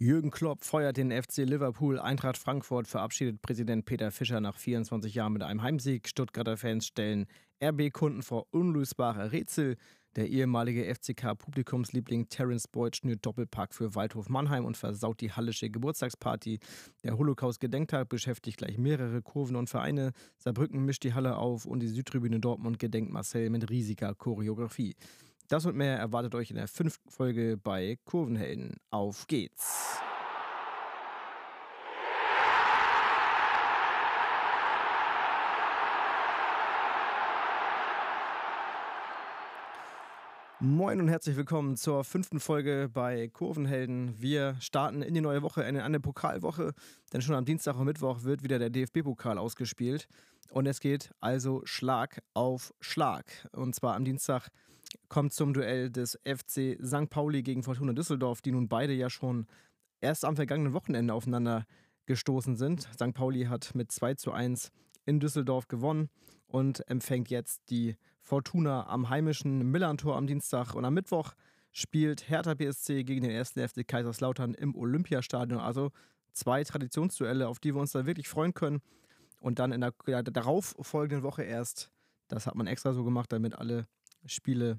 Jürgen Klopp feuert den FC Liverpool. Eintracht Frankfurt verabschiedet Präsident Peter Fischer nach 24 Jahren mit einem Heimsieg. Stuttgarter Fans stellen RB-Kunden vor unlösbare Rätsel. Der ehemalige FCK-Publikumsliebling Terence Boyd schnürt Doppelpack für Waldhof Mannheim und versaut die hallische Geburtstagsparty. Der Holocaust-Gedenktag beschäftigt gleich mehrere Kurven und Vereine. Saarbrücken mischt die Halle auf und die Südtribüne Dortmund gedenkt Marcel mit riesiger Choreografie. Das und mehr erwartet euch in der fünften Folge bei Kurvenhelden. Auf geht's! Moin und herzlich willkommen zur fünften Folge bei Kurvenhelden. Wir starten in die neue Woche, in eine Pokalwoche, denn schon am Dienstag und Mittwoch wird wieder der DFB-Pokal ausgespielt. Und es geht also Schlag auf Schlag. Und zwar am Dienstag kommt zum Duell des FC St. Pauli gegen Fortuna Düsseldorf, die nun beide ja schon erst am vergangenen Wochenende aufeinander gestoßen sind. St. Pauli hat mit 2 zu 1 in Düsseldorf gewonnen und empfängt jetzt die Fortuna am heimischen Millantor am Dienstag und am Mittwoch spielt Hertha BSC gegen den ersten FC Kaiserslautern im Olympiastadion. Also zwei Traditionsduelle, auf die wir uns da wirklich freuen können. Und dann in der, ja, darauf folgenden Woche erst, das hat man extra so gemacht, damit alle Spiele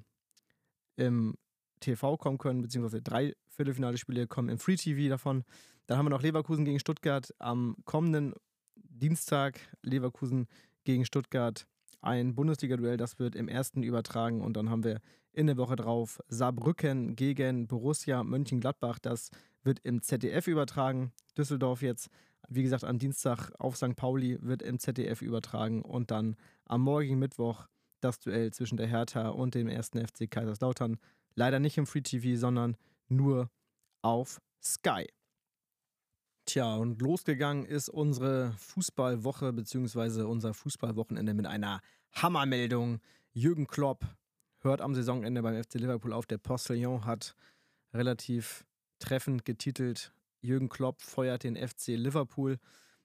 im TV kommen können, beziehungsweise drei Viertelfinale-Spiele kommen im Free TV davon. Dann haben wir noch Leverkusen gegen Stuttgart am kommenden Dienstag Leverkusen gegen Stuttgart ein Bundesliga-Duell, das wird im ersten übertragen und dann haben wir in der Woche drauf Saarbrücken gegen Borussia Mönchengladbach. Das wird im ZDF übertragen. Düsseldorf jetzt, wie gesagt, am Dienstag auf St. Pauli wird im ZDF übertragen und dann am morgigen Mittwoch das Duell zwischen der Hertha und dem ersten FC Kaiserslautern. Leider nicht im Free TV, sondern nur auf Sky. Tja, und losgegangen ist unsere Fußballwoche bzw. unser Fußballwochenende mit einer Hammermeldung. Jürgen Klopp hört am Saisonende beim FC Liverpool auf. Der Postillon hat relativ treffend getitelt, Jürgen Klopp feuert den FC Liverpool.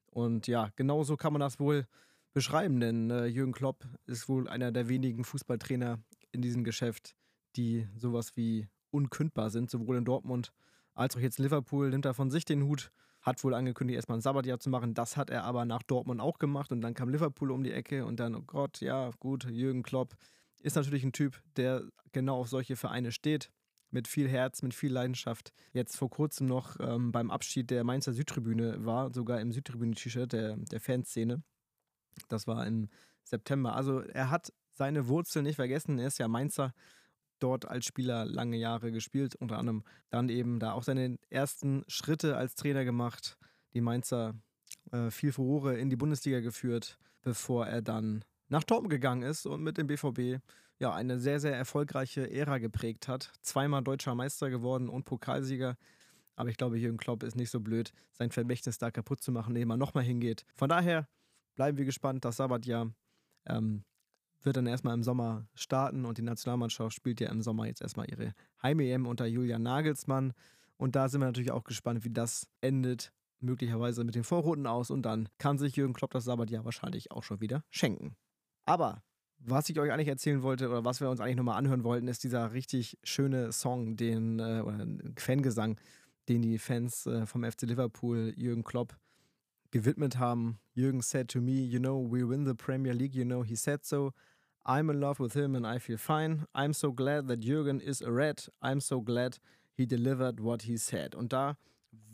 Und ja, genauso kann man das wohl beschreiben, denn äh, Jürgen Klopp ist wohl einer der wenigen Fußballtrainer in diesem Geschäft, die sowas wie unkündbar sind, sowohl in Dortmund als auch jetzt in Liverpool. Nimmt er von sich den Hut hat wohl angekündigt, erstmal ein Sabbatjahr zu machen. Das hat er aber nach Dortmund auch gemacht und dann kam Liverpool um die Ecke und dann, oh Gott, ja, gut, Jürgen Klopp ist natürlich ein Typ, der genau auf solche Vereine steht. Mit viel Herz, mit viel Leidenschaft. Jetzt vor kurzem noch ähm, beim Abschied der Mainzer Südtribüne war, sogar im Südtribüne-T-Shirt der, der Fanszene. Das war im September. Also er hat seine Wurzeln nicht vergessen. Er ist ja Mainzer dort als Spieler lange Jahre gespielt, unter anderem dann eben da auch seine ersten Schritte als Trainer gemacht, die Mainzer äh, viel Furore in die Bundesliga geführt, bevor er dann nach Dortmund gegangen ist und mit dem BVB ja eine sehr, sehr erfolgreiche Ära geprägt hat. Zweimal deutscher Meister geworden und Pokalsieger. Aber ich glaube, Jürgen Klopp ist nicht so blöd, sein Vermächtnis da kaputt zu machen, indem er nochmal hingeht. Von daher bleiben wir gespannt. Das Sabbatjahr ähm, wird dann erstmal im Sommer starten und die Nationalmannschaft spielt ja im Sommer jetzt erstmal ihre Heim-EM unter Julian Nagelsmann. Und da sind wir natürlich auch gespannt, wie das endet. Möglicherweise mit den Vorrunden aus und dann kann sich Jürgen Klopp das Sabbatjahr wahrscheinlich auch schon wieder schenken. Aber was ich euch eigentlich erzählen wollte oder was wir uns eigentlich nochmal anhören wollten, ist dieser richtig schöne Song, den, äh, oder Fangesang, den die Fans äh, vom FC Liverpool Jürgen Klopp gewidmet haben. Jürgen said to me, you know, we win the Premier League, you know, he said so. I'm in love with him and I feel fine. I'm so glad that Jürgen is a red. I'm so glad he delivered what he said. Und da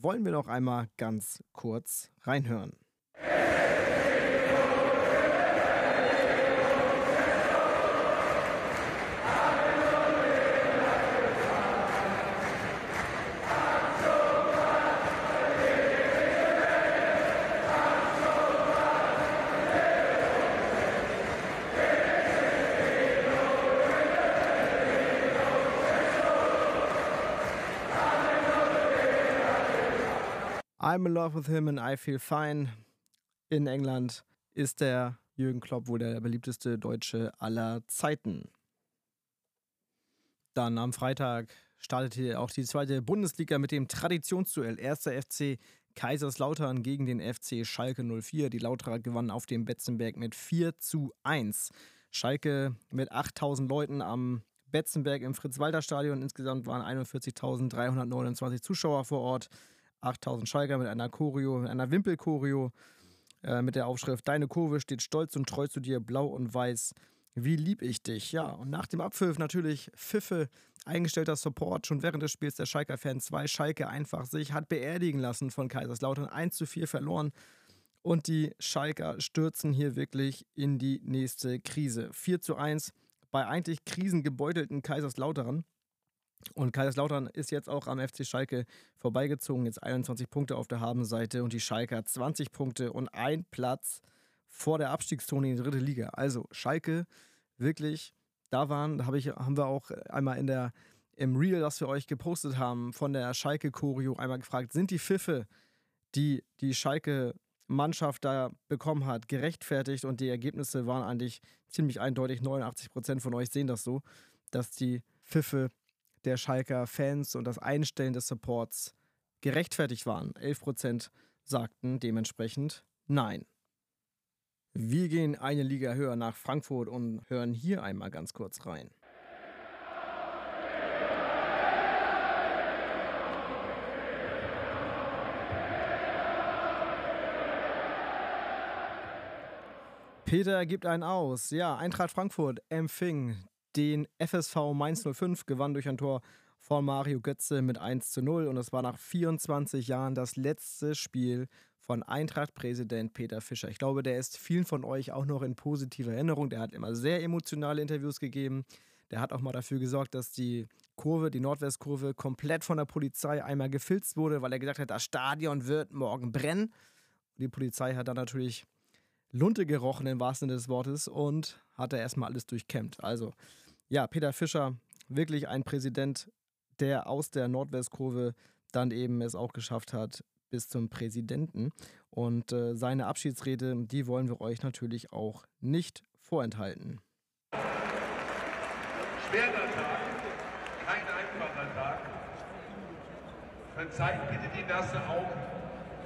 wollen wir noch einmal ganz kurz reinhören. I'm in love with him and I feel fine. In England ist der Jürgen Klopp wohl der beliebteste Deutsche aller Zeiten. Dann am Freitag startete auch die zweite Bundesliga mit dem Traditionsduell. Erster FC Kaiserslautern gegen den FC Schalke 04. Die Lauterer gewannen auf dem Betzenberg mit 4 zu 1. Schalke mit 8000 Leuten am Betzenberg im Fritz-Walter-Stadion. Insgesamt waren 41.329 Zuschauer vor Ort. 8000 Schalker mit einer Choreo, mit einer Wimpelchoreo äh, mit der Aufschrift Deine Kurve steht stolz und treu zu dir, blau und weiß. Wie lieb ich dich? Ja, und nach dem Abpfiff natürlich Pfiffe, eingestellter Support schon während des Spiels der Schalker-Fans. Zwei Schalke einfach sich hat beerdigen lassen von Kaiserslautern. 1 zu 4 verloren. Und die Schalker stürzen hier wirklich in die nächste Krise. 4 zu 1 bei eigentlich krisengebeutelten Kaiserslautern. Und Kaiserslautern ist jetzt auch am FC Schalke vorbeigezogen. Jetzt 21 Punkte auf der Habenseite und die Schalke 20 Punkte und ein Platz vor der Abstiegszone in die dritte Liga. Also Schalke wirklich, da waren, da hab ich, haben wir auch einmal in der, im Reel, das wir euch gepostet haben, von der Schalke-Choreo einmal gefragt, sind die Pfiffe, die die Schalke Mannschaft da bekommen hat, gerechtfertigt und die Ergebnisse waren eigentlich ziemlich eindeutig. 89 Prozent von euch sehen das so, dass die Pfiffe der Schalker Fans und das Einstellen des Supports gerechtfertigt waren. 11% sagten dementsprechend nein. Wir gehen eine Liga höher nach Frankfurt und hören hier einmal ganz kurz rein. Peter gibt einen aus. Ja, Eintracht Frankfurt empfing den FSV Mainz 05 gewann durch ein Tor von Mario Götze mit 1 zu 0 und es war nach 24 Jahren das letzte Spiel von Eintracht-Präsident Peter Fischer. Ich glaube, der ist vielen von euch auch noch in positiver Erinnerung. Der hat immer sehr emotionale Interviews gegeben. Der hat auch mal dafür gesorgt, dass die Kurve, die Nordwestkurve, komplett von der Polizei einmal gefilzt wurde, weil er gesagt hat, das Stadion wird morgen brennen. Die Polizei hat dann natürlich Lunte gerochen im wahrsten Sinne des Wortes und hat er erstmal alles durchkämmt. Also ja, Peter Fischer, wirklich ein Präsident, der aus der Nordwestkurve dann eben es auch geschafft hat bis zum Präsidenten. Und äh, seine Abschiedsrede, die wollen wir euch natürlich auch nicht vorenthalten. Schwerer Tag, kein einfacher Tag. Verzeiht bitte die nasse Augen.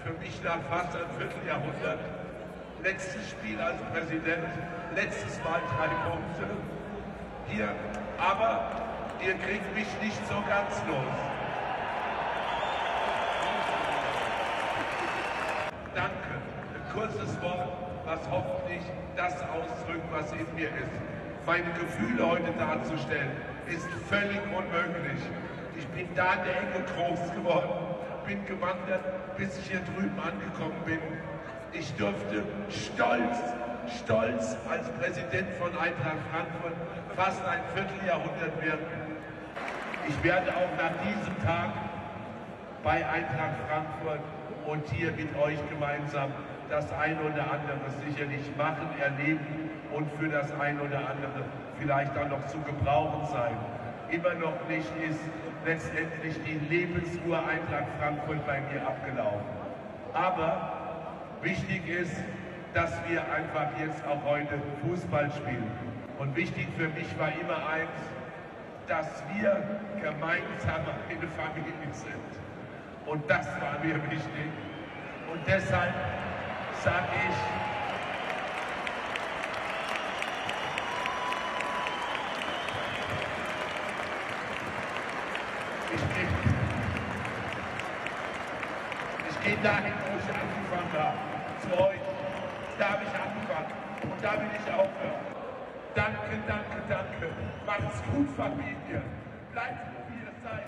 Für mich nach fast einem Vierteljahrhundert. Letztes Spiel als Präsident, letztes Mal drei Punkte hier, aber ihr kriegt mich nicht so ganz los. Danke. Ein kurzes Wort, was hoffentlich das ausdrückt, was in mir ist. Meine Gefühle heute darzustellen, ist völlig unmöglich. Ich bin da in der Ecke groß geworden, bin gewandert, bis ich hier drüben angekommen bin. Ich durfte stolz stolz als Präsident von Eintracht Frankfurt fast ein Vierteljahrhundert werden. Ich werde auch nach diesem Tag bei Eintracht Frankfurt und hier mit euch gemeinsam das ein oder andere sicherlich machen, erleben und für das ein oder andere vielleicht auch noch zu gebrauchen sein. Immer noch nicht ist letztendlich die Lebensuhr Eintracht Frankfurt bei mir abgelaufen. Aber wichtig ist, dass wir einfach jetzt auch heute Fußball spielen. Und wichtig für mich war immer eins, dass wir gemeinsam eine Familie sind. Und das war mir wichtig. Und deshalb sage ich, gehe, ich gehe dahin, wo ich angefangen habe, zu euch da habe ich angefangen und da will ich aufhören. Danke, danke, danke. Macht's gut. Bleibt so, wie ihr seid.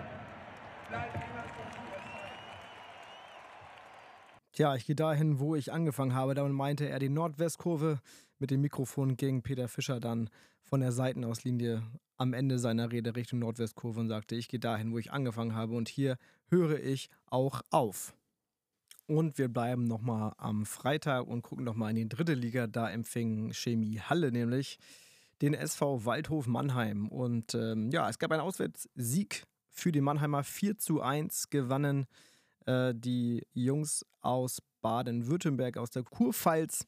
Bleibt immer so, wie ihr seid. Tja, ich gehe dahin, wo ich angefangen habe. Damit meinte er die Nordwestkurve. Mit dem Mikrofon ging Peter Fischer dann von der Seitenauslinie am Ende seiner Rede Richtung Nordwestkurve und sagte, ich gehe dahin, wo ich angefangen habe und hier höre ich auch auf. Und wir bleiben nochmal am Freitag und gucken nochmal in die dritte Liga. Da empfing Chemie Halle nämlich den SV Waldhof Mannheim. Und ähm, ja, es gab einen Auswärtssieg für die Mannheimer. 4 zu 1 gewannen äh, die Jungs aus Baden-Württemberg, aus der Kurpfalz.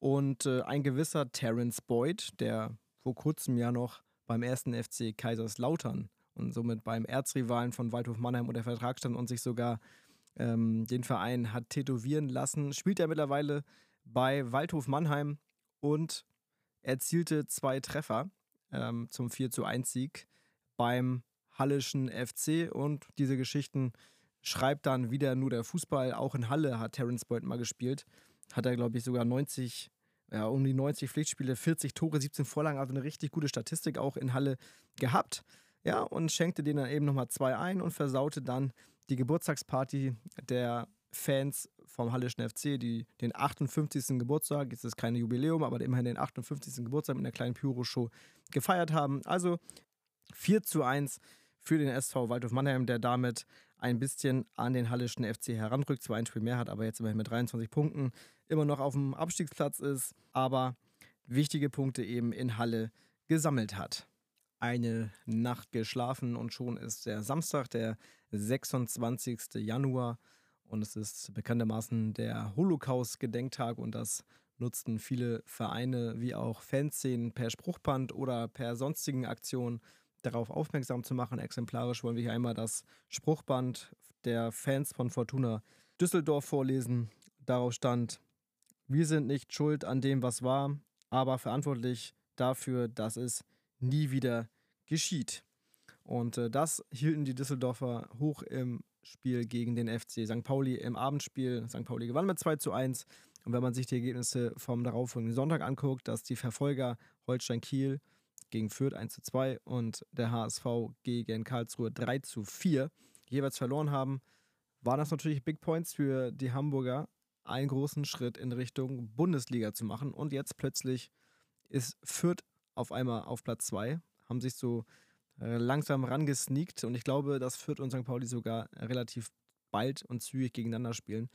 Und äh, ein gewisser Terence Boyd, der vor kurzem ja noch beim ersten FC Kaiserslautern und somit beim Erzrivalen von Waldhof Mannheim unter Vertrag stand und sich sogar ähm, den Verein hat tätowieren lassen. Spielt er mittlerweile bei Waldhof Mannheim und erzielte zwei Treffer ähm, zum 4 zu 1 Sieg beim Hallischen FC. Und diese Geschichten schreibt dann wieder nur der Fußball. Auch in Halle hat Terence Boyd mal gespielt. Hat er, glaube ich, sogar 90, ja, um die 90 Pflichtspiele, 40 Tore, 17 Vorlagen, also eine richtig gute Statistik auch in Halle gehabt. Ja, und schenkte denen dann eben nochmal zwei ein und versaute dann die Geburtstagsparty der Fans vom Hallischen FC, die den 58. Geburtstag, jetzt ist kein Jubiläum, aber immerhin den 58. Geburtstag mit einer kleinen Pyro-Show gefeiert haben. Also 4 zu 1 für den SV Waldhof Mannheim, der damit ein bisschen an den Hallischen FC heranrückt, zwar ein Spiel mehr hat, aber jetzt immerhin mit 23 Punkten immer noch auf dem Abstiegsplatz ist, aber wichtige Punkte eben in Halle gesammelt hat. Eine Nacht geschlafen und schon ist der Samstag, der 26. Januar und es ist bekanntermaßen der Holocaust-Gedenktag und das nutzten viele Vereine wie auch Fanszenen per Spruchband oder per sonstigen Aktionen darauf aufmerksam zu machen. Exemplarisch wollen wir hier einmal das Spruchband der Fans von Fortuna Düsseldorf vorlesen. Darauf stand, wir sind nicht schuld an dem, was war, aber verantwortlich dafür, dass es nie wieder geschieht. Und äh, das hielten die Düsseldorfer hoch im Spiel gegen den FC St. Pauli im Abendspiel. St. Pauli gewann mit 2 zu 1. Und wenn man sich die Ergebnisse vom darauffolgenden Sonntag anguckt, dass die Verfolger Holstein Kiel gegen Fürth 1 zu 2 und der HSV gegen Karlsruhe 3 zu 4 jeweils verloren haben, waren das natürlich Big Points für die Hamburger, einen großen Schritt in Richtung Bundesliga zu machen. Und jetzt plötzlich ist Fürth auf einmal auf Platz 2, haben sich so langsam rangesneakt und ich glaube, dass Fürth und St. Pauli sogar relativ bald und zügig gegeneinander spielen,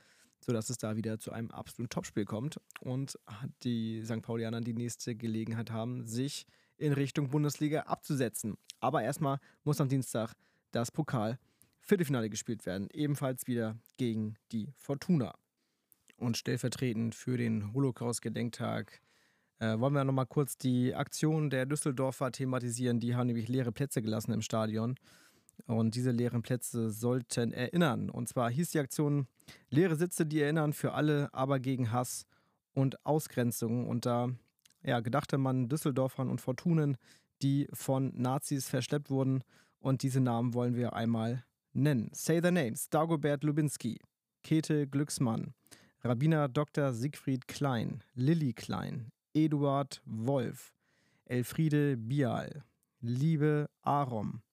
sodass es da wieder zu einem absoluten Topspiel kommt und die St. Paulianer die nächste Gelegenheit haben, sich in Richtung Bundesliga abzusetzen. Aber erstmal muss am Dienstag das Pokal Viertelfinale gespielt werden, ebenfalls wieder gegen die Fortuna. Und stellvertretend für den Holocaust-Gedenktag äh, wollen wir nochmal kurz die Aktion der Düsseldorfer thematisieren. Die haben nämlich leere Plätze gelassen im Stadion. Und diese leeren Plätze sollten erinnern. Und zwar hieß die Aktion Leere Sitze, die erinnern für alle, aber gegen Hass und Ausgrenzung. Und da ja, gedachte man Düsseldorfern und Fortunen, die von Nazis verschleppt wurden. Und diese Namen wollen wir einmal nennen. Say the names: Dagobert Lubinski, Käthe Glücksmann, Rabbiner Dr. Siegfried Klein, Lilly Klein, Eduard Wolf, Elfriede Bial, Liebe Arom,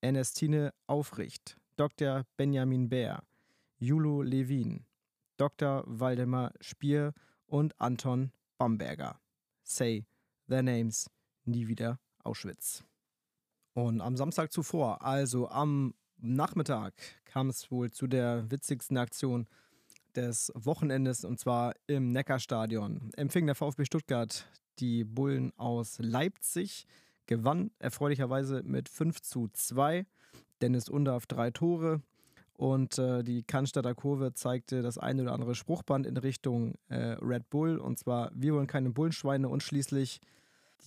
Ernestine Aufricht, Dr. Benjamin Bär, Julo Levin, Dr. Waldemar Spier und Anton Bamberger. Say their names, nie wieder Auschwitz. Und am Samstag zuvor, also am Nachmittag, kam es wohl zu der witzigsten Aktion des Wochenendes und zwar im Neckarstadion. Empfing der VfB Stuttgart die Bullen aus Leipzig, gewann erfreulicherweise mit 5 zu 2. Dennis Undarf drei Tore und äh, die Cannstatter Kurve zeigte das eine oder andere Spruchband in Richtung äh, Red Bull und zwar wir wollen keine Bullenschweine und schließlich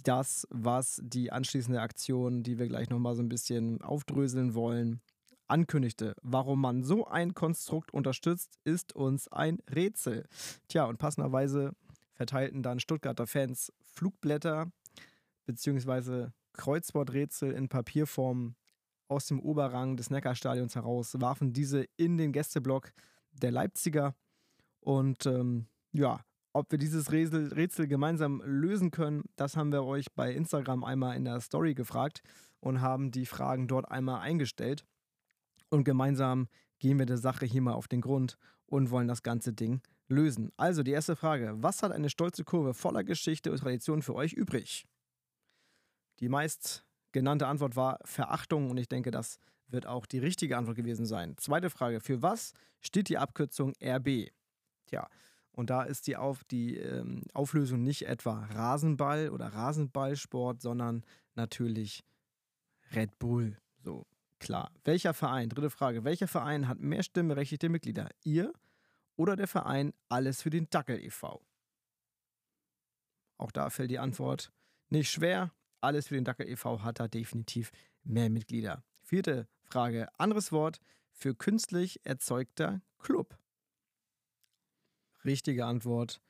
das, was die anschließende Aktion, die wir gleich nochmal so ein bisschen aufdröseln wollen, ankündigte. Warum man so ein Konstrukt unterstützt, ist uns ein Rätsel. Tja, und passenderweise verteilten dann Stuttgarter Fans Flugblätter bzw. Kreuzworträtsel in Papierform aus dem Oberrang des Neckarstadions heraus, warfen diese in den Gästeblock der Leipziger. Und ähm, ja, ob wir dieses Rätsel, Rätsel gemeinsam lösen können, das haben wir euch bei Instagram einmal in der Story gefragt und haben die Fragen dort einmal eingestellt. Und gemeinsam gehen wir der Sache hier mal auf den Grund und wollen das ganze Ding lösen. Also die erste Frage, was hat eine stolze Kurve voller Geschichte und Tradition für euch übrig? Die meist genannte Antwort war Verachtung und ich denke, das wird auch die richtige Antwort gewesen sein. Zweite Frage, für was steht die Abkürzung RB? Tja, und da ist die, Auf, die ähm, Auflösung nicht etwa Rasenball oder Rasenballsport, sondern natürlich Red Bull. So, klar. Welcher Verein, dritte Frage, welcher Verein hat mehr stimmberechtigte Mitglieder? Ihr oder der Verein Alles für den Dackel e.V.? Auch da fällt die Antwort nicht schwer. Alles für den Dackel e.V. hat da definitiv mehr Mitglieder. Vierte Frage, anderes Wort für künstlich erzeugter Club. Richtige Antwort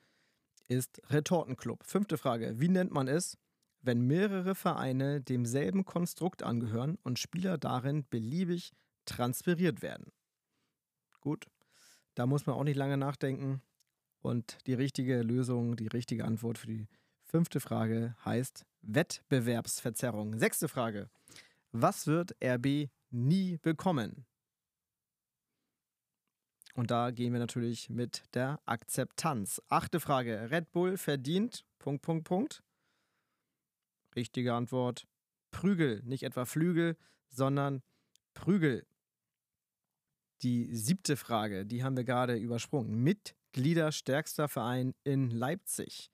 ist Retortenclub. Fünfte Frage, wie nennt man es, wenn mehrere Vereine demselben Konstrukt angehören und Spieler darin beliebig transferiert werden. Gut. Da muss man auch nicht lange nachdenken. Und die richtige Lösung, die richtige Antwort für die fünfte Frage heißt Wettbewerbsverzerrung. Sechste Frage. Was wird RB nie bekommen? Und da gehen wir natürlich mit der Akzeptanz. Achte Frage. Red Bull verdient. Punkt, Punkt, Punkt. Richtige Antwort. Prügel. Nicht etwa Flügel, sondern Prügel. Die siebte Frage, die haben wir gerade übersprungen. Mitglieder stärkster Verein in Leipzig.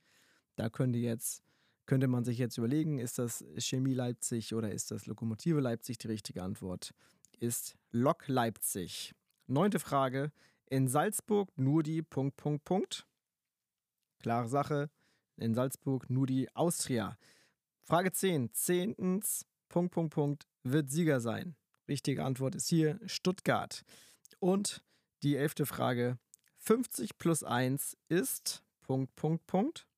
Da könnte jetzt könnte man sich jetzt überlegen, ist das Chemie Leipzig oder ist das Lokomotive Leipzig? Die richtige Antwort ist Lok Leipzig. Neunte Frage. In Salzburg nur die Punkt, Punkt, Punkt. Klare Sache. In Salzburg nur die Austria. Frage 10. Zehntens, Punkt, Punkt, Punkt, wird Sieger sein. Richtige Antwort ist hier Stuttgart. Und die elfte Frage. 50 plus 1 ist Punkt, Punkt, Punkt.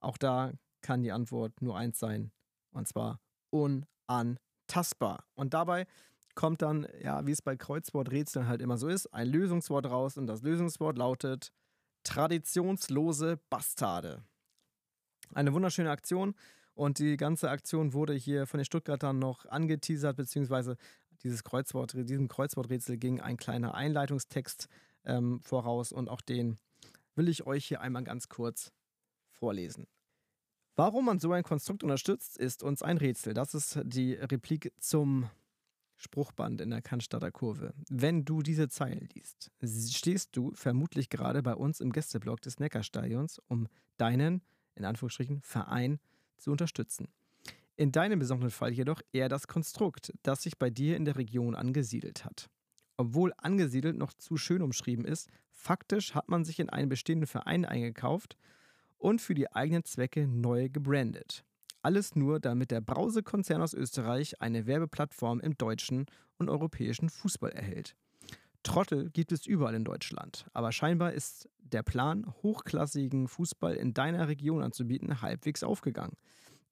Auch da kann die Antwort nur eins sein. Und zwar unantastbar. Und dabei kommt dann, ja, wie es bei Kreuzworträtseln halt immer so ist, ein Lösungswort raus. Und das Lösungswort lautet traditionslose Bastarde. Eine wunderschöne Aktion. Und die ganze Aktion wurde hier von den Stuttgartern noch angeteasert, beziehungsweise dieses Kreuzwort, diesem Kreuzworträtsel ging ein kleiner Einleitungstext ähm, voraus und auch den will ich euch hier einmal ganz kurz vorlesen. Warum man so ein Konstrukt unterstützt, ist uns ein Rätsel. Das ist die Replik zum Spruchband in der Cannstatter Kurve. Wenn du diese Zeilen liest, stehst du vermutlich gerade bei uns im Gästeblock des Neckarstadions, um deinen, in Anführungsstrichen, Verein zu unterstützen. In deinem besonderen Fall jedoch eher das Konstrukt, das sich bei dir in der Region angesiedelt hat. Obwohl angesiedelt noch zu schön umschrieben ist, faktisch hat man sich in einen bestehenden Verein eingekauft und für die eigenen Zwecke neu gebrandet. Alles nur, damit der Brause-Konzern aus Österreich eine Werbeplattform im deutschen und europäischen Fußball erhält. Trottel gibt es überall in Deutschland, aber scheinbar ist der Plan, hochklassigen Fußball in deiner Region anzubieten, halbwegs aufgegangen.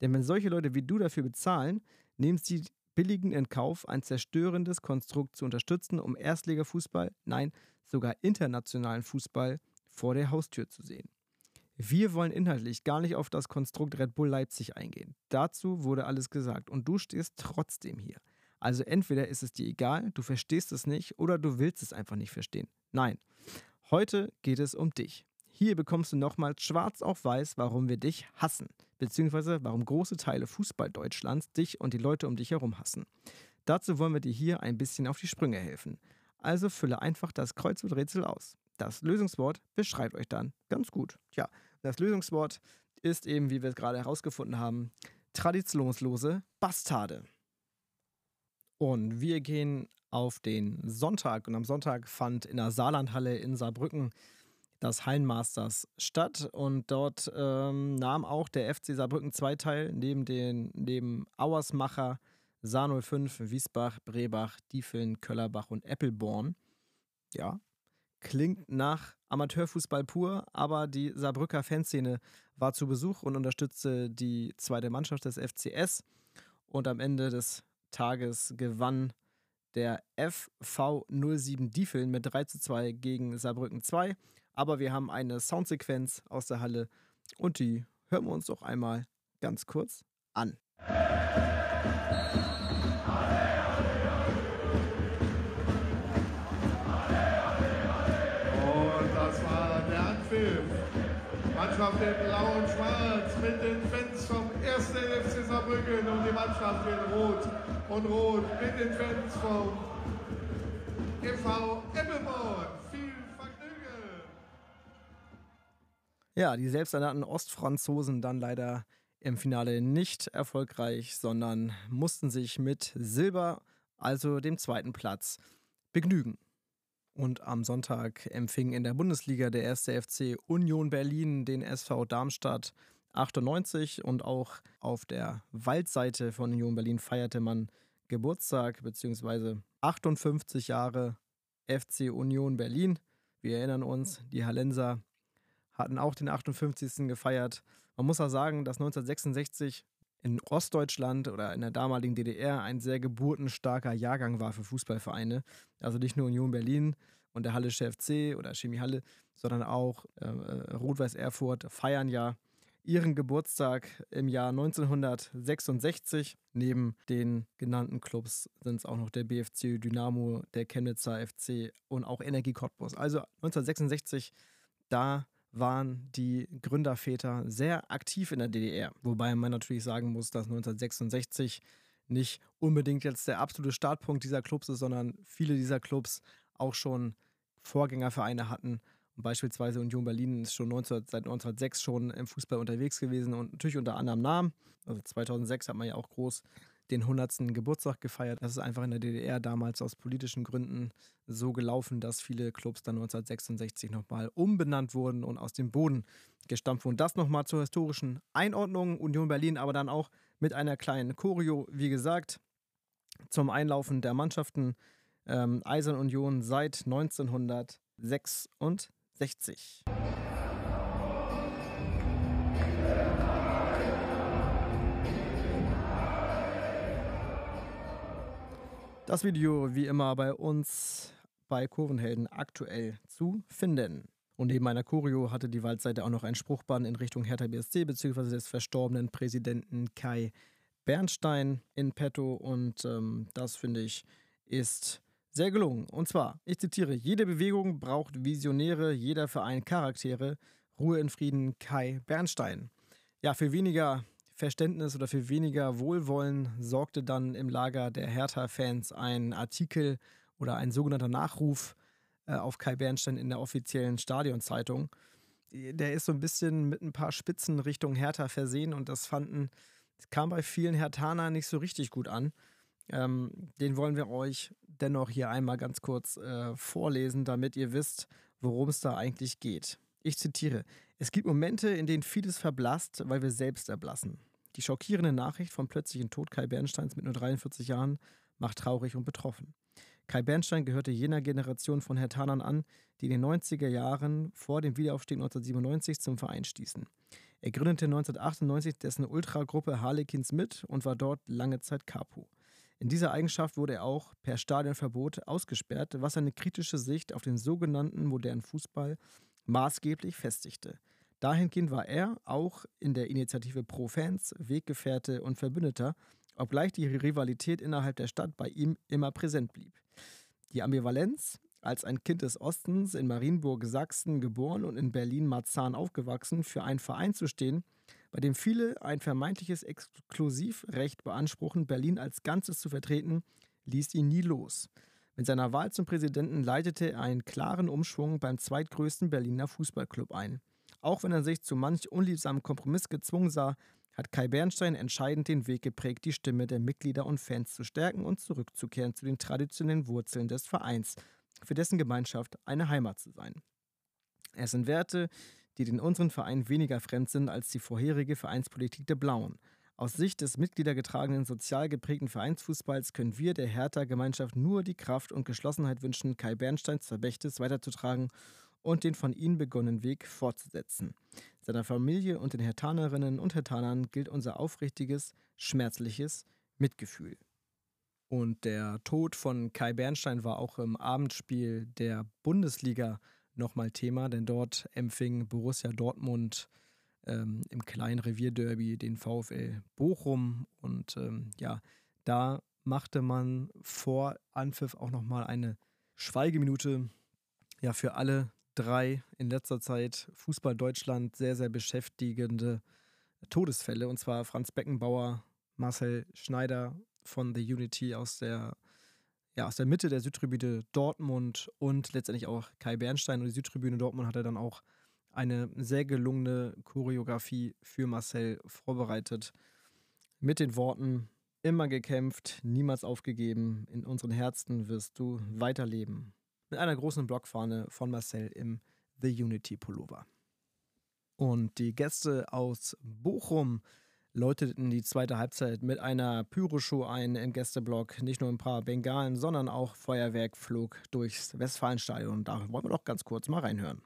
Denn wenn solche Leute wie du dafür bezahlen, nehmen sie billigen in Kauf, ein zerstörendes Konstrukt zu unterstützen, um Erstligafußball, nein, sogar internationalen Fußball vor der Haustür zu sehen. Wir wollen inhaltlich gar nicht auf das Konstrukt Red Bull Leipzig eingehen. Dazu wurde alles gesagt und du stehst trotzdem hier. Also entweder ist es dir egal, du verstehst es nicht oder du willst es einfach nicht verstehen. Nein, heute geht es um dich. Hier bekommst du nochmals schwarz auf weiß, warum wir dich hassen, beziehungsweise warum große Teile Fußball Deutschlands dich und die Leute um dich herum hassen. Dazu wollen wir dir hier ein bisschen auf die Sprünge helfen. Also fülle einfach das Kreuzworträtsel aus. Das Lösungswort beschreibt euch dann ganz gut. Tja, das Lösungswort ist eben, wie wir es gerade herausgefunden haben, traditionslose Bastarde. Und wir gehen auf den Sonntag. Und am Sonntag fand in der Saarlandhalle in Saarbrücken das Hallenmasters statt. Und dort ähm, nahm auch der FC Saarbrücken 2 teil, neben, den, neben Auersmacher, Saar 05, Wiesbach, Brebach, Diefeln, Köllerbach und Eppelborn. Ja, klingt nach Amateurfußball pur, aber die Saarbrücker Fanszene war zu Besuch und unterstützte die zweite Mannschaft des FCS. Und am Ende des Tages gewann der FV 07 Diefeln mit 3 zu 2 gegen Saarbrücken 2. Aber wir haben eine Soundsequenz aus der Halle und die hören wir uns doch einmal ganz kurz an. Mannschaft in Blau und Schwarz mit den Fans vom 1. FC Saarbrücken und die Mannschaft in Rot und Rot mit den Fans vom EV Ebbelborn. Viel Vergnügen! Ja, die selbsternannten Ostfranzosen dann leider im Finale nicht erfolgreich, sondern mussten sich mit Silber, also dem zweiten Platz, begnügen. Und am Sonntag empfing in der Bundesliga der erste FC Union Berlin den SV Darmstadt 98 und auch auf der Waldseite von Union Berlin feierte man Geburtstag bzw. 58 Jahre FC Union Berlin. Wir erinnern uns, die Hallenser hatten auch den 58. gefeiert. Man muss auch sagen, dass 1966 in Ostdeutschland oder in der damaligen DDR ein sehr geburtenstarker Jahrgang war für Fußballvereine. Also nicht nur Union Berlin und der Hallische FC oder Chemie Halle, sondern auch äh, äh, Rot-Weiß Erfurt feiern ja ihren Geburtstag im Jahr 1966. Neben den genannten Clubs sind es auch noch der BFC Dynamo, der Chemnitzer FC und auch Energie Cottbus. Also 1966, da waren die Gründerväter sehr aktiv in der DDR. Wobei man natürlich sagen muss, dass 1966 nicht unbedingt jetzt der absolute Startpunkt dieser Clubs ist, sondern viele dieser Clubs auch schon Vorgängervereine hatten. Und beispielsweise Union Berlin ist schon 19, seit 1906 schon im Fußball unterwegs gewesen und natürlich unter anderem Namen. Also 2006 hat man ja auch groß den 100. Geburtstag gefeiert. Das ist einfach in der DDR damals aus politischen Gründen so gelaufen, dass viele Clubs dann 1966 nochmal umbenannt wurden und aus dem Boden gestampft wurden. Das nochmal zur historischen Einordnung. Union Berlin aber dann auch mit einer kleinen Choreo, wie gesagt, zum Einlaufen der Mannschaften. Ähm, Eisern Union seit 1966. Das Video wie immer bei uns bei Kurvenhelden aktuell zu finden. Und neben meiner Choreo hatte die Waldseite auch noch ein Spruchband in Richtung Hertha BSC bzw. des verstorbenen Präsidenten Kai Bernstein in petto. Und ähm, das finde ich ist sehr gelungen. Und zwar, ich zitiere, jede Bewegung braucht Visionäre, jeder Verein Charaktere. Ruhe in Frieden, Kai Bernstein. Ja, für weniger Verständnis oder für weniger Wohlwollen sorgte dann im Lager der Hertha-Fans ein Artikel oder ein sogenannter Nachruf äh, auf Kai Bernstein in der offiziellen Stadionzeitung. Der ist so ein bisschen mit ein paar Spitzen Richtung Hertha versehen und das fanden, das kam bei vielen Herthaner nicht so richtig gut an. Ähm, den wollen wir euch dennoch hier einmal ganz kurz äh, vorlesen, damit ihr wisst, worum es da eigentlich geht. Ich zitiere: Es gibt Momente, in denen vieles verblasst, weil wir selbst erblassen. Die schockierende Nachricht vom plötzlichen Tod Kai Bernsteins mit nur 43 Jahren macht traurig und betroffen. Kai Bernstein gehörte jener Generation von Hertanern an, die in den 90er Jahren vor dem Wiederaufstieg 1997 zum Verein stießen. Er gründete 1998 dessen Ultragruppe Harlequins mit und war dort lange Zeit Capo. In dieser Eigenschaft wurde er auch per Stadionverbot ausgesperrt, was eine kritische Sicht auf den sogenannten modernen Fußball maßgeblich festigte. Dahingehend war er auch in der Initiative Pro Fans Weggefährte und Verbündeter, obgleich die Rivalität innerhalb der Stadt bei ihm immer präsent blieb. Die Ambivalenz, als ein Kind des Ostens in Marienburg, Sachsen geboren und in Berlin-Marzahn aufgewachsen, für einen Verein zu stehen, bei dem viele ein vermeintliches Exklusivrecht beanspruchen, Berlin als Ganzes zu vertreten, ließ ihn nie los. Mit seiner Wahl zum Präsidenten leitete er einen klaren Umschwung beim zweitgrößten Berliner Fußballclub ein. Auch wenn er sich zu manch unliebsamen Kompromiss gezwungen sah, hat Kai Bernstein entscheidend den Weg geprägt, die Stimme der Mitglieder und Fans zu stärken und zurückzukehren zu den traditionellen Wurzeln des Vereins, für dessen Gemeinschaft eine Heimat zu sein. Es sind Werte, die den unseren Verein weniger fremd sind als die vorherige Vereinspolitik der Blauen. Aus Sicht des mitgliedergetragenen, sozial geprägten Vereinsfußballs können wir der Hertha-Gemeinschaft nur die Kraft und Geschlossenheit wünschen, Kai Bernsteins Verbächtes weiterzutragen und den von ihnen begonnenen Weg fortzusetzen. Seiner Familie und den Hertanerinnen und Hertanern gilt unser aufrichtiges, schmerzliches Mitgefühl. Und der Tod von Kai Bernstein war auch im Abendspiel der Bundesliga nochmal Thema, denn dort empfing Borussia Dortmund ähm, im kleinen Revierderby den VfL Bochum. Und ähm, ja, da machte man vor Anpfiff auch nochmal eine Schweigeminute ja, für alle drei in letzter Zeit Fußball Deutschland sehr, sehr beschäftigende Todesfälle. Und zwar Franz Beckenbauer, Marcel Schneider von The Unity aus der, ja, aus der Mitte der Südtribüne Dortmund und letztendlich auch Kai Bernstein. Und die Südtribüne Dortmund hatte dann auch eine sehr gelungene Choreografie für Marcel vorbereitet. Mit den Worten: Immer gekämpft, niemals aufgegeben. In unseren Herzen wirst du weiterleben mit einer großen Blockfahne von Marcel im The Unity Pullover. Und die Gäste aus Bochum läuteten die zweite Halbzeit mit einer Pyroshow ein im Gästeblock. Nicht nur ein paar Bengalen, sondern auch Feuerwerk flog durchs Westfalenstadion. Da wollen wir doch ganz kurz mal reinhören.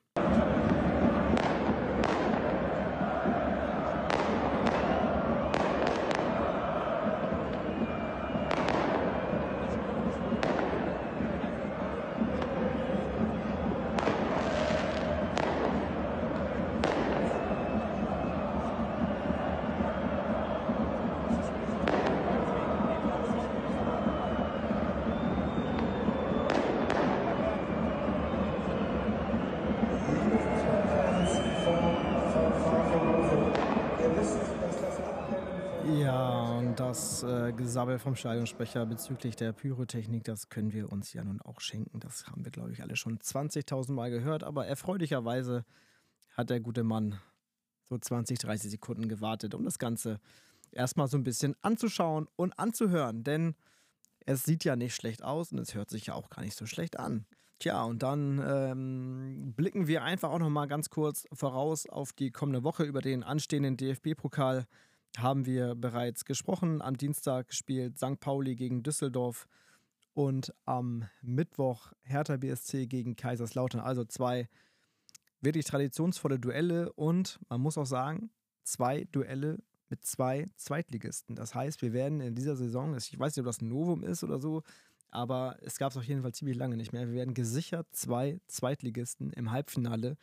und das äh, Gesabbel vom Stadionsprecher bezüglich der Pyrotechnik, das können wir uns ja nun auch schenken. Das haben wir, glaube ich, alle schon 20.000 Mal gehört. Aber erfreulicherweise hat der gute Mann so 20, 30 Sekunden gewartet, um das Ganze erstmal so ein bisschen anzuschauen und anzuhören. Denn es sieht ja nicht schlecht aus und es hört sich ja auch gar nicht so schlecht an. Tja, und dann ähm, blicken wir einfach auch noch mal ganz kurz voraus auf die kommende Woche über den anstehenden DFB-Pokal haben wir bereits gesprochen. Am Dienstag spielt St. Pauli gegen Düsseldorf und am Mittwoch Hertha BSC gegen Kaiserslautern. Also zwei wirklich traditionsvolle Duelle und man muss auch sagen, zwei Duelle mit zwei Zweitligisten. Das heißt, wir werden in dieser Saison, ich weiß nicht, ob das ein Novum ist oder so, aber es gab es auf jeden Fall ziemlich lange nicht mehr. Wir werden gesichert zwei Zweitligisten im Halbfinale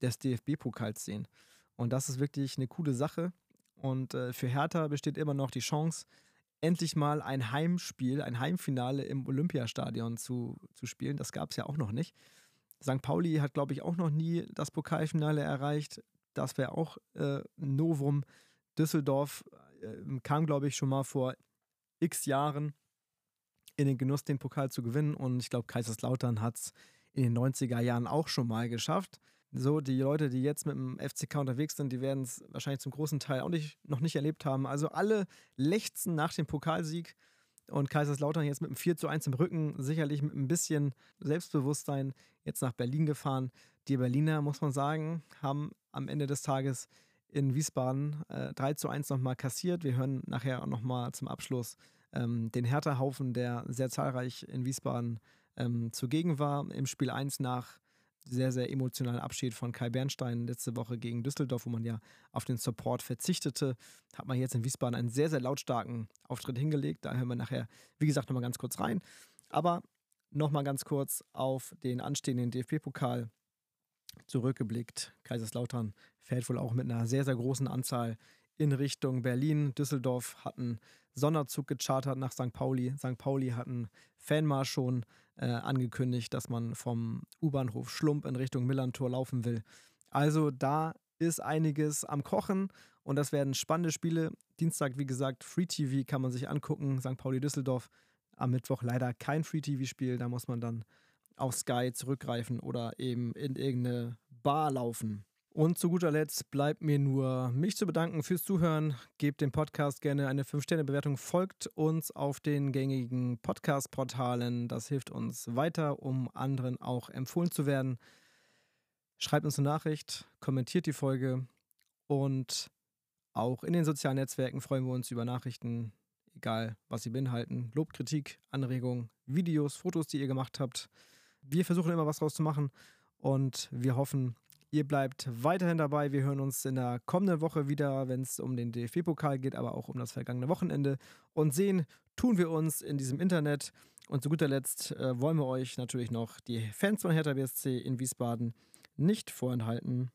des DFB-Pokals sehen. Und das ist wirklich eine coole Sache. Und äh, für Hertha besteht immer noch die Chance, endlich mal ein Heimspiel, ein Heimfinale im Olympiastadion zu, zu spielen. Das gab es ja auch noch nicht. St. Pauli hat, glaube ich, auch noch nie das Pokalfinale erreicht. Das wäre auch äh, Novum. Düsseldorf äh, kam, glaube ich, schon mal vor x Jahren in den Genuss, den Pokal zu gewinnen. Und ich glaube, Kaiserslautern hat es in den 90er Jahren auch schon mal geschafft. So, die Leute, die jetzt mit dem FCK unterwegs sind, die werden es wahrscheinlich zum großen Teil auch nicht, noch nicht erlebt haben. Also alle lechzen nach dem Pokalsieg und Kaiserslautern jetzt mit einem 4 zu 1 im Rücken, sicherlich mit ein bisschen Selbstbewusstsein jetzt nach Berlin gefahren. Die Berliner, muss man sagen, haben am Ende des Tages in Wiesbaden äh, 3 zu 1 nochmal kassiert. Wir hören nachher auch nochmal zum Abschluss ähm, den Hertha-Haufen, der sehr zahlreich in Wiesbaden ähm, zugegen war. Im Spiel 1 nach sehr, sehr emotionalen Abschied von Kai Bernstein letzte Woche gegen Düsseldorf, wo man ja auf den Support verzichtete, hat man jetzt in Wiesbaden einen sehr, sehr lautstarken Auftritt hingelegt. Da hören wir nachher, wie gesagt, nochmal ganz kurz rein. Aber nochmal ganz kurz auf den anstehenden DFB-Pokal zurückgeblickt. Kaiserslautern fährt wohl auch mit einer sehr, sehr großen Anzahl in Richtung Berlin. Düsseldorf hat einen Sonderzug gechartert nach St. Pauli. St. Pauli hat einen Fanmarsch schon äh, angekündigt, dass man vom U-Bahnhof Schlump in Richtung Millantor laufen will. Also da ist einiges am Kochen und das werden spannende Spiele. Dienstag, wie gesagt, Free TV kann man sich angucken. St. Pauli Düsseldorf. Am Mittwoch leider kein Free TV-Spiel. Da muss man dann auf Sky zurückgreifen oder eben in irgendeine Bar laufen. Und zu guter Letzt bleibt mir nur, mich zu bedanken fürs Zuhören. Gebt dem Podcast gerne eine 5-Sterne-Bewertung, folgt uns auf den gängigen Podcast-Portalen. Das hilft uns weiter, um anderen auch empfohlen zu werden. Schreibt uns eine Nachricht, kommentiert die Folge und auch in den sozialen Netzwerken freuen wir uns über Nachrichten, egal was sie beinhalten. Lob, Kritik, Anregungen, Videos, Fotos, die ihr gemacht habt. Wir versuchen immer was draus zu machen und wir hoffen, Ihr bleibt weiterhin dabei. Wir hören uns in der kommenden Woche wieder, wenn es um den DFB-Pokal geht, aber auch um das vergangene Wochenende. Und sehen tun wir uns in diesem Internet. Und zu guter Letzt äh, wollen wir euch natürlich noch die Fans von Hertha BSC in Wiesbaden nicht vorenthalten.